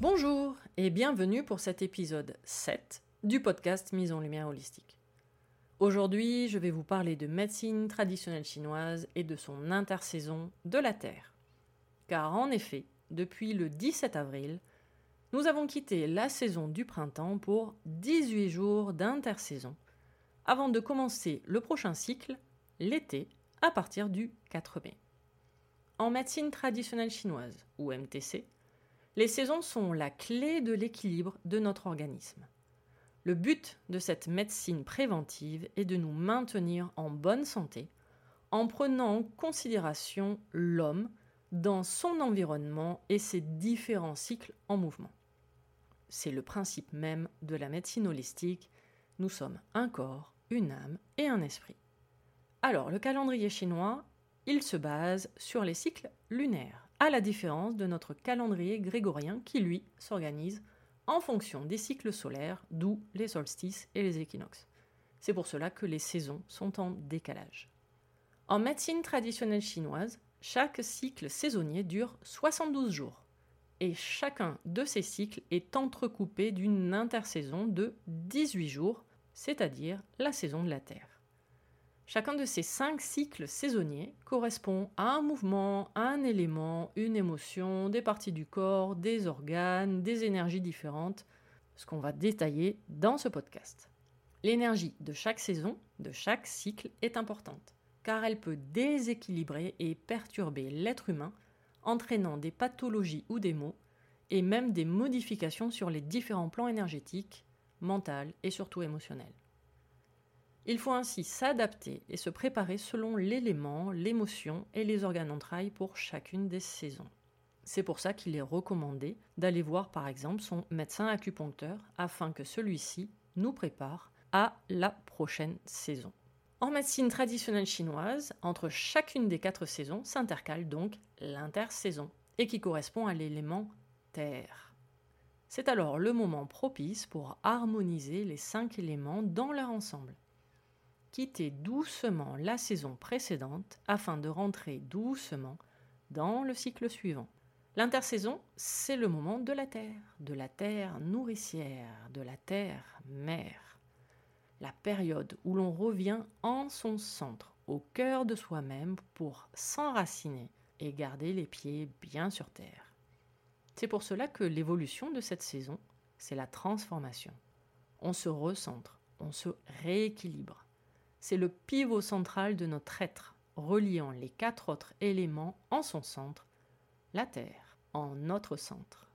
Bonjour et bienvenue pour cet épisode 7 du podcast Mise en lumière holistique. Aujourd'hui, je vais vous parler de médecine traditionnelle chinoise et de son intersaison de la Terre. Car en effet, depuis le 17 avril, nous avons quitté la saison du printemps pour 18 jours d'intersaison, avant de commencer le prochain cycle, l'été, à partir du 4 mai. En médecine traditionnelle chinoise, ou MTC, les saisons sont la clé de l'équilibre de notre organisme. Le but de cette médecine préventive est de nous maintenir en bonne santé en prenant en considération l'homme dans son environnement et ses différents cycles en mouvement. C'est le principe même de la médecine holistique. Nous sommes un corps, une âme et un esprit. Alors, le calendrier chinois, il se base sur les cycles lunaires à la différence de notre calendrier grégorien qui, lui, s'organise en fonction des cycles solaires, d'où les solstices et les équinoxes. C'est pour cela que les saisons sont en décalage. En médecine traditionnelle chinoise, chaque cycle saisonnier dure 72 jours, et chacun de ces cycles est entrecoupé d'une intersaison de 18 jours, c'est-à-dire la saison de la Terre. Chacun de ces cinq cycles saisonniers correspond à un mouvement, à un élément, une émotion, des parties du corps, des organes, des énergies différentes, ce qu'on va détailler dans ce podcast. L'énergie de chaque saison, de chaque cycle est importante, car elle peut déséquilibrer et perturber l'être humain, entraînant des pathologies ou des maux, et même des modifications sur les différents plans énergétiques, mental et surtout émotionnels. Il faut ainsi s'adapter et se préparer selon l'élément, l'émotion et les organes entrailles pour chacune des saisons. C'est pour ça qu'il est recommandé d'aller voir par exemple son médecin acupuncteur afin que celui-ci nous prépare à la prochaine saison. En médecine traditionnelle chinoise, entre chacune des quatre saisons s'intercale donc l'intersaison, et qui correspond à l'élément terre. C'est alors le moment propice pour harmoniser les cinq éléments dans leur ensemble quitter doucement la saison précédente afin de rentrer doucement dans le cycle suivant. L'intersaison, c'est le moment de la terre, de la terre nourricière, de la terre mère. La période où l'on revient en son centre, au cœur de soi-même pour s'enraciner et garder les pieds bien sur terre. C'est pour cela que l'évolution de cette saison, c'est la transformation. On se recentre, on se rééquilibre. C'est le pivot central de notre être, reliant les quatre autres éléments en son centre, la Terre en notre centre.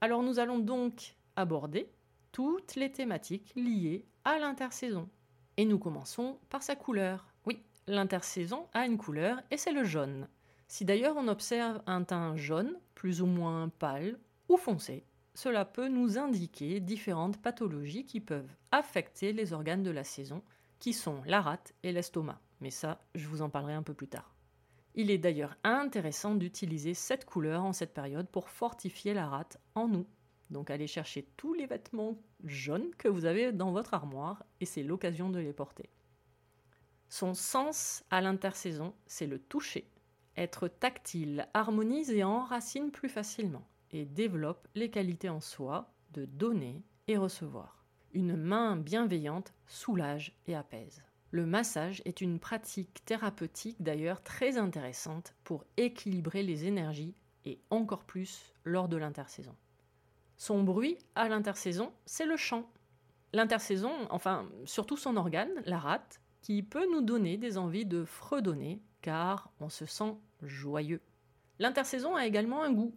Alors nous allons donc aborder toutes les thématiques liées à l'intersaison. Et nous commençons par sa couleur. Oui, l'intersaison a une couleur et c'est le jaune. Si d'ailleurs on observe un teint jaune, plus ou moins pâle ou foncé, cela peut nous indiquer différentes pathologies qui peuvent affecter les organes de la saison, qui sont la rate et l'estomac. Mais ça, je vous en parlerai un peu plus tard. Il est d'ailleurs intéressant d'utiliser cette couleur en cette période pour fortifier la rate en nous. Donc allez chercher tous les vêtements jaunes que vous avez dans votre armoire et c'est l'occasion de les porter. Son sens à l'intersaison, c'est le toucher. Être tactile harmonise et enracine plus facilement et développe les qualités en soi de donner et recevoir. Une main bienveillante soulage et apaise. Le massage est une pratique thérapeutique d'ailleurs très intéressante pour équilibrer les énergies et encore plus lors de l'intersaison. Son bruit à l'intersaison, c'est le chant. L'intersaison, enfin surtout son organe, la rate, qui peut nous donner des envies de fredonner car on se sent joyeux. L'intersaison a également un goût,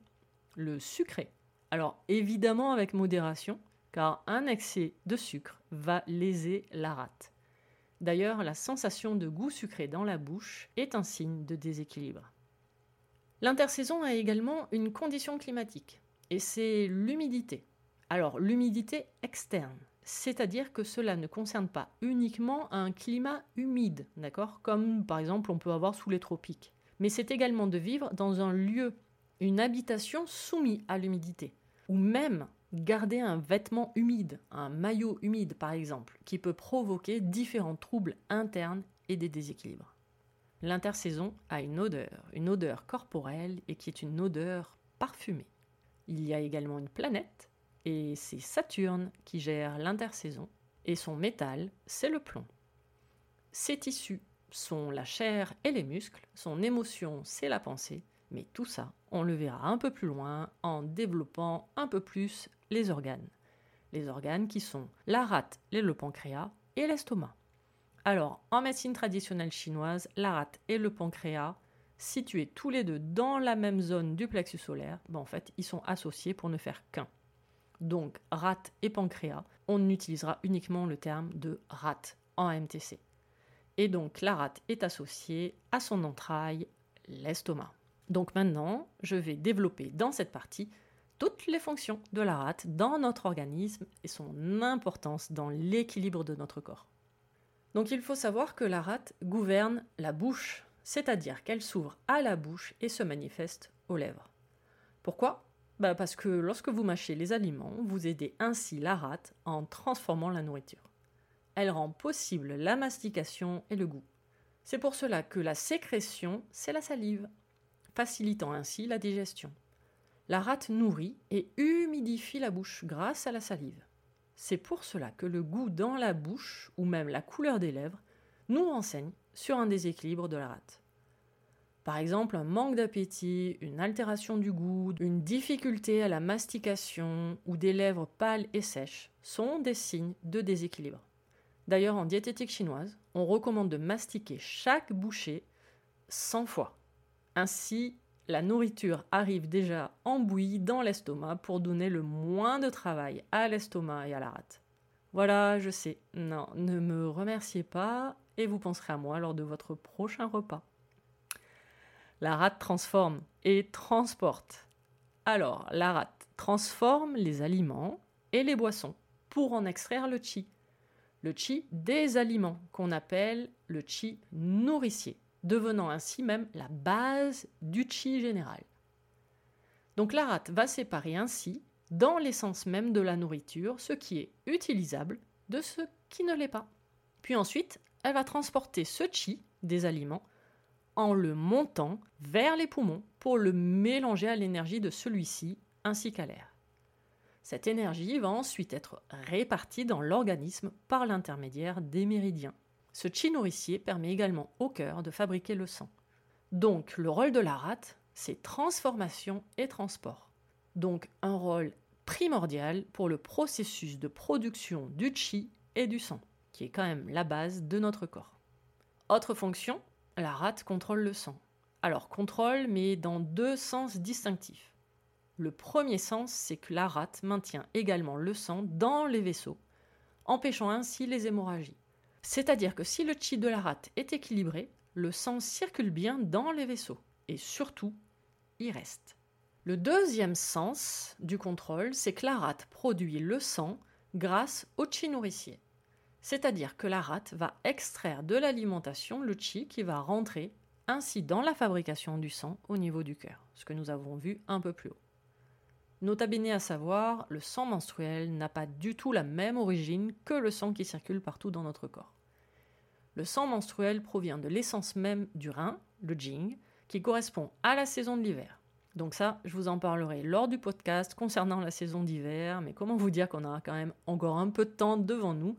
le sucré. Alors évidemment avec modération, car un excès de sucre va léser la rate. D'ailleurs, la sensation de goût sucré dans la bouche est un signe de déséquilibre. L'intersaison a également une condition climatique, et c'est l'humidité. Alors, l'humidité externe, c'est-à-dire que cela ne concerne pas uniquement un climat humide, d'accord Comme par exemple on peut avoir sous les tropiques. Mais c'est également de vivre dans un lieu, une habitation soumise à l'humidité, ou même Garder un vêtement humide, un maillot humide par exemple, qui peut provoquer différents troubles internes et des déséquilibres. L'intersaison a une odeur, une odeur corporelle et qui est une odeur parfumée. Il y a également une planète, et c'est Saturne qui gère l'intersaison, et son métal, c'est le plomb. Ses tissus sont la chair et les muscles, son émotion, c'est la pensée, mais tout ça, on le verra un peu plus loin en développant un peu plus les organes. Les organes qui sont la rate, le pancréas et l'estomac. Alors, en médecine traditionnelle chinoise, la rate et le pancréas, situés tous les deux dans la même zone du plexus solaire, ben en fait, ils sont associés pour ne faire qu'un. Donc, rate et pancréas, on utilisera uniquement le terme de rate en MTC. Et donc, la rate est associée à son entraille, l'estomac. Donc maintenant, je vais développer dans cette partie toutes les fonctions de la rate dans notre organisme et son importance dans l'équilibre de notre corps. Donc il faut savoir que la rate gouverne la bouche, c'est-à-dire qu'elle s'ouvre à la bouche et se manifeste aux lèvres. Pourquoi? Bah Parce que lorsque vous mâchez les aliments, vous aidez ainsi la rate en transformant la nourriture. Elle rend possible la mastication et le goût. C'est pour cela que la sécrétion, c'est la salive facilitant ainsi la digestion. La rate nourrit et humidifie la bouche grâce à la salive. C'est pour cela que le goût dans la bouche, ou même la couleur des lèvres, nous renseigne sur un déséquilibre de la rate. Par exemple, un manque d'appétit, une altération du goût, une difficulté à la mastication ou des lèvres pâles et sèches sont des signes de déséquilibre. D'ailleurs, en diététique chinoise, on recommande de mastiquer chaque bouchée 100 fois. Ainsi, la nourriture arrive déjà embouillie dans l'estomac pour donner le moins de travail à l'estomac et à la rate. Voilà, je sais, non, ne me remerciez pas et vous penserez à moi lors de votre prochain repas. La rate transforme et transporte. Alors, la rate transforme les aliments et les boissons pour en extraire le chi. Le chi des aliments qu'on appelle le chi nourricier devenant ainsi même la base du chi général. Donc la rate va séparer ainsi, dans l'essence même de la nourriture, ce qui est utilisable de ce qui ne l'est pas. Puis ensuite, elle va transporter ce chi des aliments en le montant vers les poumons pour le mélanger à l'énergie de celui-ci ainsi qu'à l'air. Cette énergie va ensuite être répartie dans l'organisme par l'intermédiaire des méridiens. Ce chi nourricier permet également au cœur de fabriquer le sang. Donc le rôle de la rate, c'est transformation et transport. Donc un rôle primordial pour le processus de production du chi et du sang, qui est quand même la base de notre corps. Autre fonction, la rate contrôle le sang. Alors contrôle, mais dans deux sens distinctifs. Le premier sens, c'est que la rate maintient également le sang dans les vaisseaux, empêchant ainsi les hémorragies. C'est-à-dire que si le chi de la rate est équilibré, le sang circule bien dans les vaisseaux et surtout, il reste. Le deuxième sens du contrôle, c'est que la rate produit le sang grâce au chi nourricier. C'est-à-dire que la rate va extraire de l'alimentation le chi qui va rentrer ainsi dans la fabrication du sang au niveau du cœur, ce que nous avons vu un peu plus haut. Nota à savoir, le sang menstruel n'a pas du tout la même origine que le sang qui circule partout dans notre corps. Le sang menstruel provient de l'essence même du rein, le jing, qui correspond à la saison de l'hiver. Donc ça, je vous en parlerai lors du podcast concernant la saison d'hiver, mais comment vous dire qu'on a quand même encore un peu de temps devant nous?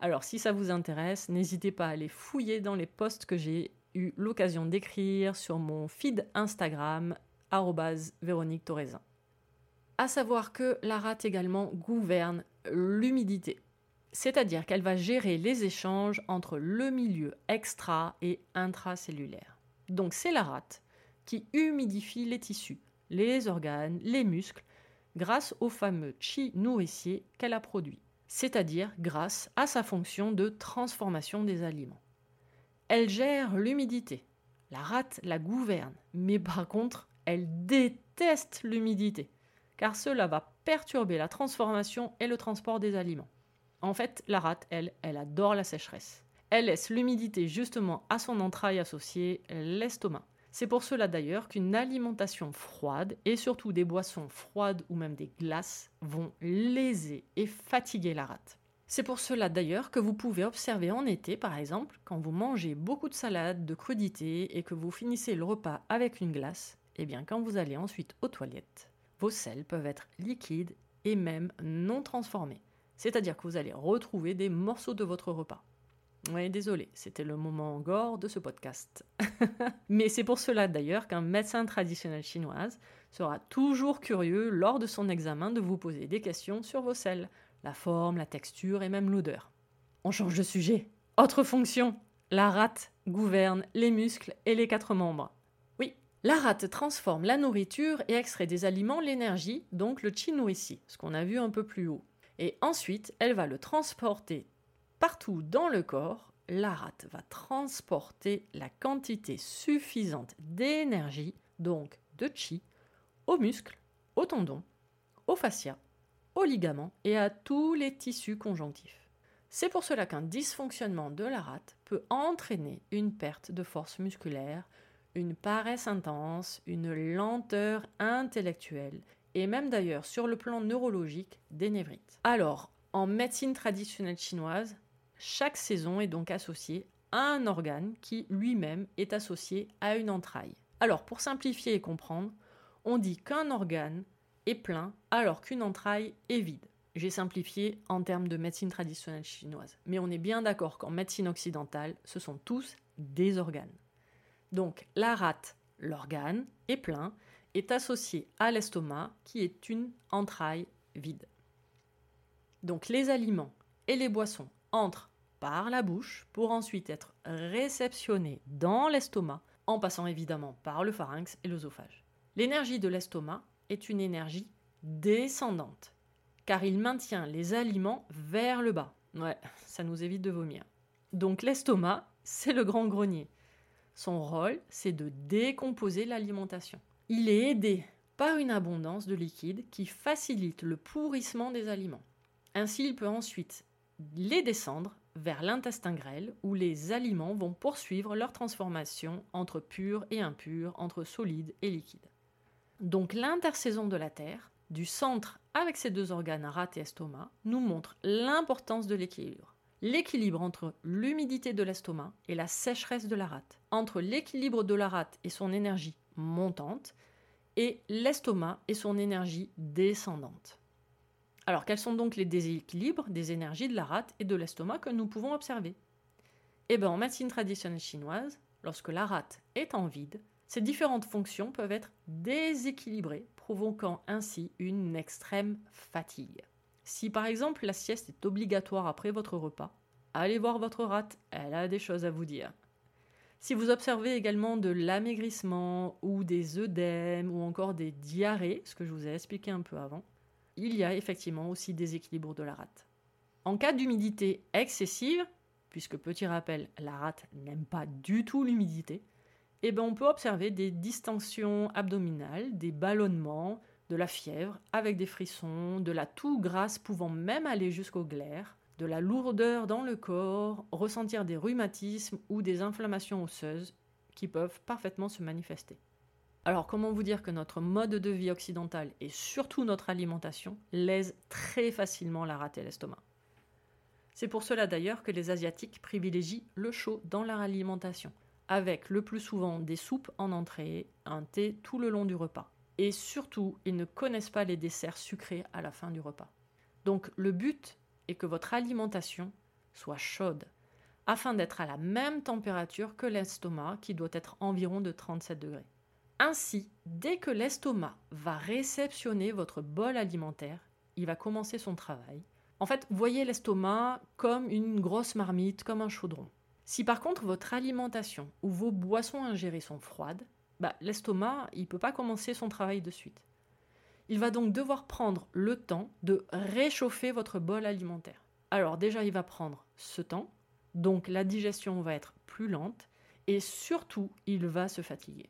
Alors si ça vous intéresse, n'hésitez pas à aller fouiller dans les posts que j'ai eu l'occasion d'écrire sur mon feed Instagram, Véronique Torresin. À savoir que la rate également gouverne l'humidité c'est-à-dire qu'elle va gérer les échanges entre le milieu extra et intracellulaire. Donc c'est la rate qui humidifie les tissus, les organes, les muscles, grâce au fameux chi nourricier qu'elle a produit, c'est-à-dire grâce à sa fonction de transformation des aliments. Elle gère l'humidité. La rate la gouverne, mais par contre, elle déteste l'humidité, car cela va perturber la transformation et le transport des aliments. En fait, la rate, elle, elle adore la sécheresse. Elle laisse l'humidité justement à son entraille associée, l'estomac. C'est pour cela d'ailleurs qu'une alimentation froide et surtout des boissons froides ou même des glaces vont léser et fatiguer la rate. C'est pour cela d'ailleurs que vous pouvez observer en été par exemple, quand vous mangez beaucoup de salade, de crudités et que vous finissez le repas avec une glace, et eh bien quand vous allez ensuite aux toilettes, vos selles peuvent être liquides et même non transformées. C'est-à-dire que vous allez retrouver des morceaux de votre repas. Oui, désolé, c'était le moment gore de ce podcast. Mais c'est pour cela d'ailleurs qu'un médecin traditionnel chinoise sera toujours curieux lors de son examen de vous poser des questions sur vos selles, la forme, la texture et même l'odeur. On change de sujet. Autre fonction. La rate gouverne les muscles et les quatre membres. La rate transforme la nourriture et extrait des aliments l'énergie, donc le chi nourricier, ce qu'on a vu un peu plus haut. Et ensuite, elle va le transporter partout dans le corps. La rate va transporter la quantité suffisante d'énergie, donc de chi, aux muscles, aux tendons, aux fascias, aux ligaments et à tous les tissus conjonctifs. C'est pour cela qu'un dysfonctionnement de la rate peut entraîner une perte de force musculaire, une paresse intense, une lenteur intellectuelle et même d'ailleurs sur le plan neurologique des névrites. Alors, en médecine traditionnelle chinoise, chaque saison est donc associée à un organe qui lui-même est associé à une entraille. Alors, pour simplifier et comprendre, on dit qu'un organe est plein alors qu'une entraille est vide. J'ai simplifié en termes de médecine traditionnelle chinoise. Mais on est bien d'accord qu'en médecine occidentale, ce sont tous des organes. Donc la rate, l'organe, est plein, est associé à l'estomac qui est une entraille vide. Donc les aliments et les boissons entrent par la bouche pour ensuite être réceptionnés dans l'estomac en passant évidemment par le pharynx et l'œsophage. L'énergie de l'estomac est une énergie descendante car il maintient les aliments vers le bas. Ouais, ça nous évite de vomir. Donc l'estomac, c'est le grand grenier. Son rôle, c'est de décomposer l'alimentation. Il est aidé par une abondance de liquide qui facilite le pourrissement des aliments. Ainsi, il peut ensuite les descendre vers l'intestin grêle où les aliments vont poursuivre leur transformation entre pur et impur, entre solide et liquide. Donc l'intersaison de la Terre, du centre avec ses deux organes rate et estomac, nous montre l'importance de l'équilibre. L'équilibre entre l'humidité de l'estomac et la sécheresse de la rate, entre l'équilibre de la rate et son énergie montante et l'estomac et son énergie descendante. Alors quels sont donc les déséquilibres des énergies de la rate et de l'estomac que nous pouvons observer? Eh bien en médecine traditionnelle chinoise, lorsque la rate est en vide, ces différentes fonctions peuvent être déséquilibrées, provoquant ainsi une extrême fatigue. Si par exemple la sieste est obligatoire après votre repas, allez voir votre rate, elle a des choses à vous dire. Si vous observez également de l'amaigrissement ou des œdèmes ou encore des diarrhées, ce que je vous ai expliqué un peu avant, il y a effectivement aussi des équilibres de la rate. En cas d'humidité excessive, puisque petit rappel, la rate n'aime pas du tout l'humidité, eh ben on peut observer des distensions abdominales, des ballonnements, de la fièvre avec des frissons, de la toux grasse pouvant même aller jusqu'au glaire, de la lourdeur dans le corps, ressentir des rhumatismes ou des inflammations osseuses qui peuvent parfaitement se manifester. Alors comment vous dire que notre mode de vie occidental et surtout notre alimentation lèse très facilement la rate l'estomac? C'est pour cela d'ailleurs que les Asiatiques privilégient le chaud dans leur alimentation, avec le plus souvent des soupes en entrée, un thé tout le long du repas. Et surtout, ils ne connaissent pas les desserts sucrés à la fin du repas. Donc le but et que votre alimentation soit chaude, afin d'être à la même température que l'estomac qui doit être environ de 37 degrés. Ainsi, dès que l'estomac va réceptionner votre bol alimentaire, il va commencer son travail. En fait, voyez l'estomac comme une grosse marmite, comme un chaudron. Si par contre votre alimentation ou vos boissons ingérées sont froides, bah, l'estomac, il ne peut pas commencer son travail de suite. Il va donc devoir prendre le temps de réchauffer votre bol alimentaire. Alors déjà, il va prendre ce temps, donc la digestion va être plus lente, et surtout, il va se fatiguer.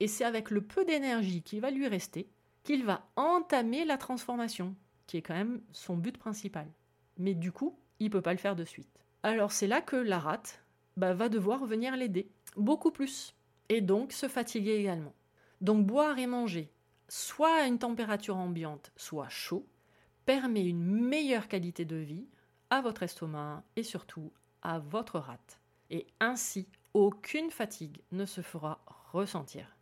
Et c'est avec le peu d'énergie qui va lui rester qu'il va entamer la transformation, qui est quand même son but principal. Mais du coup, il ne peut pas le faire de suite. Alors c'est là que la rate bah, va devoir venir l'aider, beaucoup plus, et donc se fatiguer également. Donc boire et manger soit à une température ambiante, soit chaud, permet une meilleure qualité de vie à votre estomac et surtout à votre rate. Et ainsi, aucune fatigue ne se fera ressentir.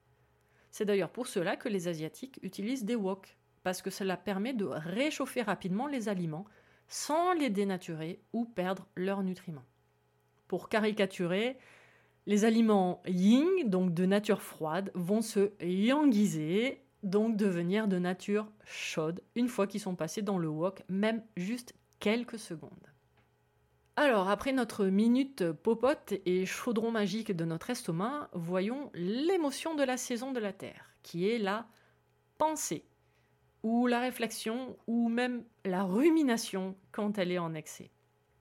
C'est d'ailleurs pour cela que les Asiatiques utilisent des wok, parce que cela permet de réchauffer rapidement les aliments sans les dénaturer ou perdre leurs nutriments. Pour caricaturer, les aliments yin, donc de nature froide, vont se yangiser donc devenir de nature chaude une fois qu'ils sont passés dans le wok, même juste quelques secondes. Alors, après notre minute popote et chaudron magique de notre estomac, voyons l'émotion de la saison de la Terre, qui est la pensée, ou la réflexion, ou même la rumination quand elle est en excès.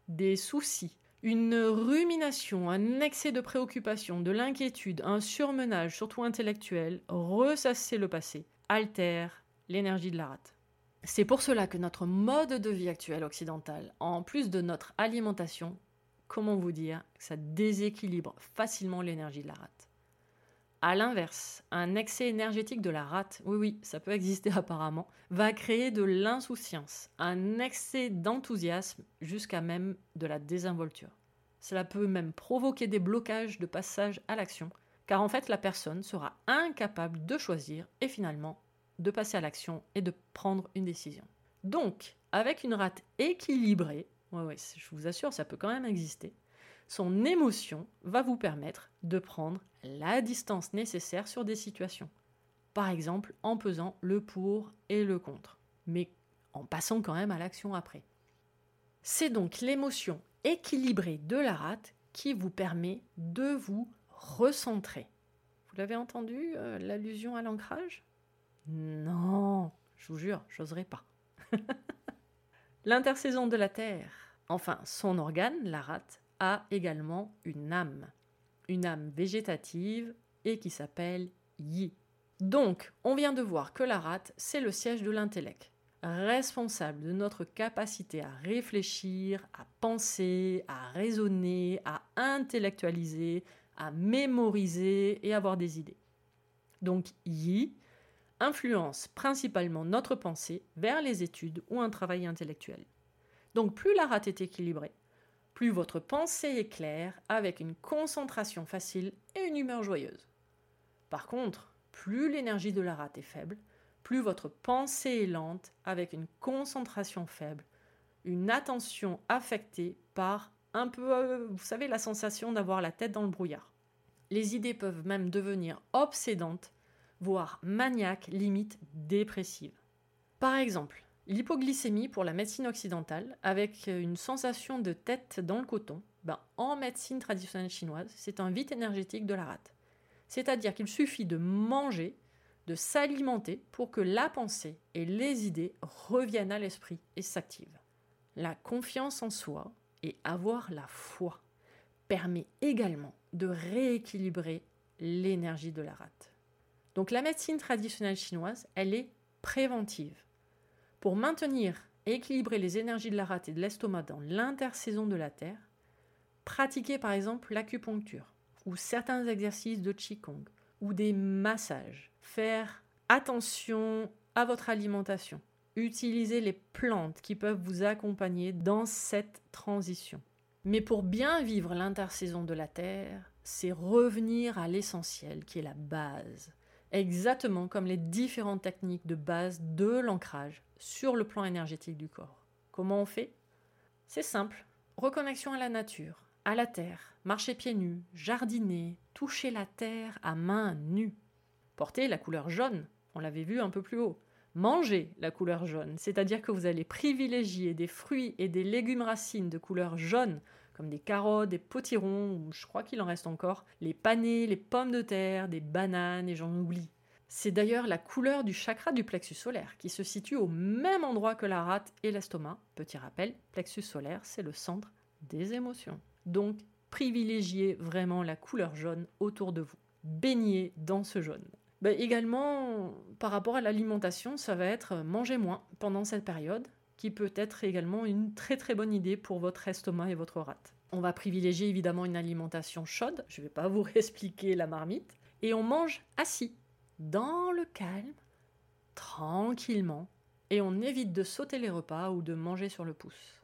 Des soucis, une rumination, un excès de préoccupation, de l'inquiétude, un surmenage, surtout intellectuel, ressasser le passé, altère l'énergie de la rate. C'est pour cela que notre mode de vie actuel occidental, en plus de notre alimentation, comment vous dire, ça déséquilibre facilement l'énergie de la rate. A l'inverse, un excès énergétique de la rate, oui oui, ça peut exister apparemment, va créer de l'insouciance, un excès d'enthousiasme jusqu'à même de la désinvolture. Cela peut même provoquer des blocages de passage à l'action, car en fait la personne sera incapable de choisir et finalement de passer à l'action et de prendre une décision. Donc, avec une rate équilibrée, ouais, je vous assure, ça peut quand même exister, son émotion va vous permettre de prendre la distance nécessaire sur des situations. Par exemple, en pesant le pour et le contre, mais en passant quand même à l'action après. C'est donc l'émotion équilibrée de la rate qui vous permet de vous recentrer. Vous l'avez entendu, euh, l'allusion à l'ancrage? Non, je vous jure, j'oserais pas. L'intersaison de la Terre, enfin son organe, la rate, a également une âme. Une âme végétative et qui s'appelle Yi. Donc, on vient de voir que la rate, c'est le siège de l'intellect responsable de notre capacité à réfléchir, à penser, à raisonner, à intellectualiser, à mémoriser et avoir des idées. Donc Yi influence principalement notre pensée vers les études ou un travail intellectuel. Donc plus la rate est équilibrée, plus votre pensée est claire avec une concentration facile et une humeur joyeuse. Par contre, plus l'énergie de la rate est faible, plus votre pensée est lente avec une concentration faible, une attention affectée par un peu, euh, vous savez, la sensation d'avoir la tête dans le brouillard. Les idées peuvent même devenir obsédantes, voire maniaques, limite dépressives. Par exemple, l'hypoglycémie pour la médecine occidentale, avec une sensation de tête dans le coton, ben, En médecine traditionnelle chinoise, c'est un vide énergétique de la rate. C'est-à-dire qu'il suffit de manger, de s'alimenter pour que la pensée et les idées reviennent à l'esprit et s'activent. La confiance en soi et avoir la foi permet également de rééquilibrer l'énergie de la rate. Donc la médecine traditionnelle chinoise, elle est préventive. Pour maintenir et équilibrer les énergies de la rate et de l'estomac dans l'intersaison de la Terre, pratiquez par exemple l'acupuncture ou certains exercices de Qigong ou des massages. Faire attention à votre alimentation. Utilisez les plantes qui peuvent vous accompagner dans cette transition. Mais pour bien vivre l'intersaison de la Terre, c'est revenir à l'essentiel qui est la base. Exactement comme les différentes techniques de base de l'ancrage sur le plan énergétique du corps. Comment on fait? C'est simple. Reconnexion à la nature, à la terre, marcher pieds nus, jardiner, toucher la terre à main nue. Porter la couleur jaune, on l'avait vu un peu plus haut. Manger la couleur jaune, c'est-à-dire que vous allez privilégier des fruits et des légumes racines de couleur jaune, comme des carottes, des potirons, je crois qu'il en reste encore, les panais, les pommes de terre, des bananes, et j'en oublie. C'est d'ailleurs la couleur du chakra du plexus solaire, qui se situe au même endroit que la rate et l'estomac. Petit rappel, plexus solaire, c'est le centre des émotions. Donc, privilégiez vraiment la couleur jaune autour de vous. Baignez dans ce jaune. Bah, également, par rapport à l'alimentation, ça va être manger moins pendant cette période, qui peut être également une très très bonne idée pour votre estomac et votre rate. On va privilégier évidemment une alimentation chaude, je ne vais pas vous expliquer la marmite, et on mange assis, dans le calme, tranquillement, et on évite de sauter les repas ou de manger sur le pouce.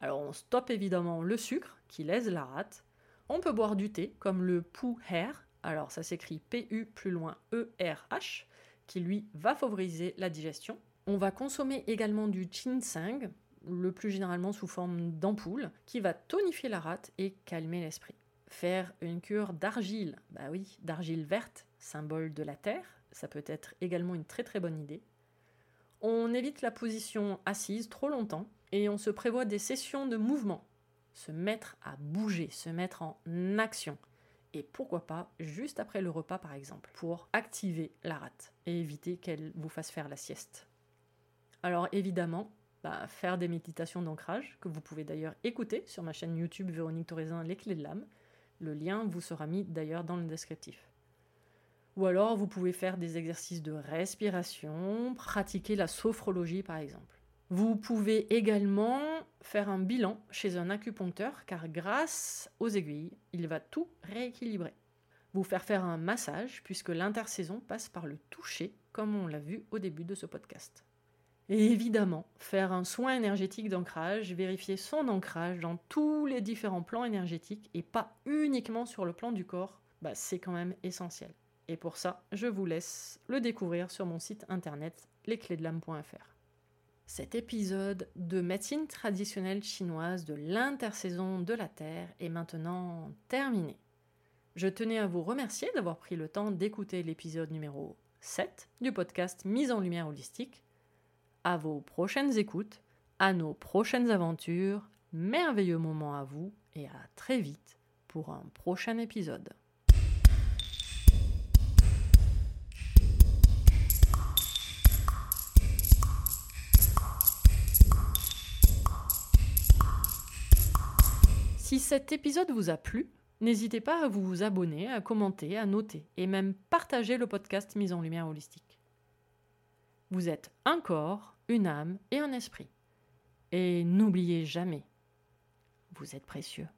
Alors on stoppe évidemment le sucre qui lèse la rate. On peut boire du thé comme le Pu Her, alors ça s'écrit P-U plus loin E-R-H, qui lui va favoriser la digestion. On va consommer également du ginseng, le plus généralement sous forme d'ampoule, qui va tonifier la rate et calmer l'esprit. Faire une cure d'argile, bah oui, d'argile verte, symbole de la terre, ça peut être également une très très bonne idée. On évite la position assise trop longtemps et on se prévoit des sessions de mouvement. Se mettre à bouger, se mettre en action. Et pourquoi pas juste après le repas par exemple, pour activer la rate et éviter qu'elle vous fasse faire la sieste. Alors évidemment, bah, faire des méditations d'ancrage, que vous pouvez d'ailleurs écouter sur ma chaîne YouTube Véronique Torézin Les Clés de l'âme. Le lien vous sera mis d'ailleurs dans le descriptif. Ou alors vous pouvez faire des exercices de respiration, pratiquer la sophrologie par exemple. Vous pouvez également faire un bilan chez un acupuncteur car grâce aux aiguilles, il va tout rééquilibrer. Vous faire faire un massage puisque l'intersaison passe par le toucher comme on l'a vu au début de ce podcast. Et évidemment, faire un soin énergétique d'ancrage, vérifier son ancrage dans tous les différents plans énergétiques et pas uniquement sur le plan du corps, bah, c'est quand même essentiel. Et pour ça, je vous laisse le découvrir sur mon site internet lesclésdelame.fr. Cet épisode de médecine traditionnelle chinoise de l'intersaison de la Terre est maintenant terminé. Je tenais à vous remercier d'avoir pris le temps d'écouter l'épisode numéro 7 du podcast Mise en lumière holistique. À vos prochaines écoutes, à nos prochaines aventures, merveilleux moment à vous et à très vite pour un prochain épisode. Si cet épisode vous a plu, n'hésitez pas à vous abonner, à commenter, à noter et même partager le podcast Mise en Lumière Holistique. Vous êtes un corps, une âme et un esprit. Et n'oubliez jamais, vous êtes précieux.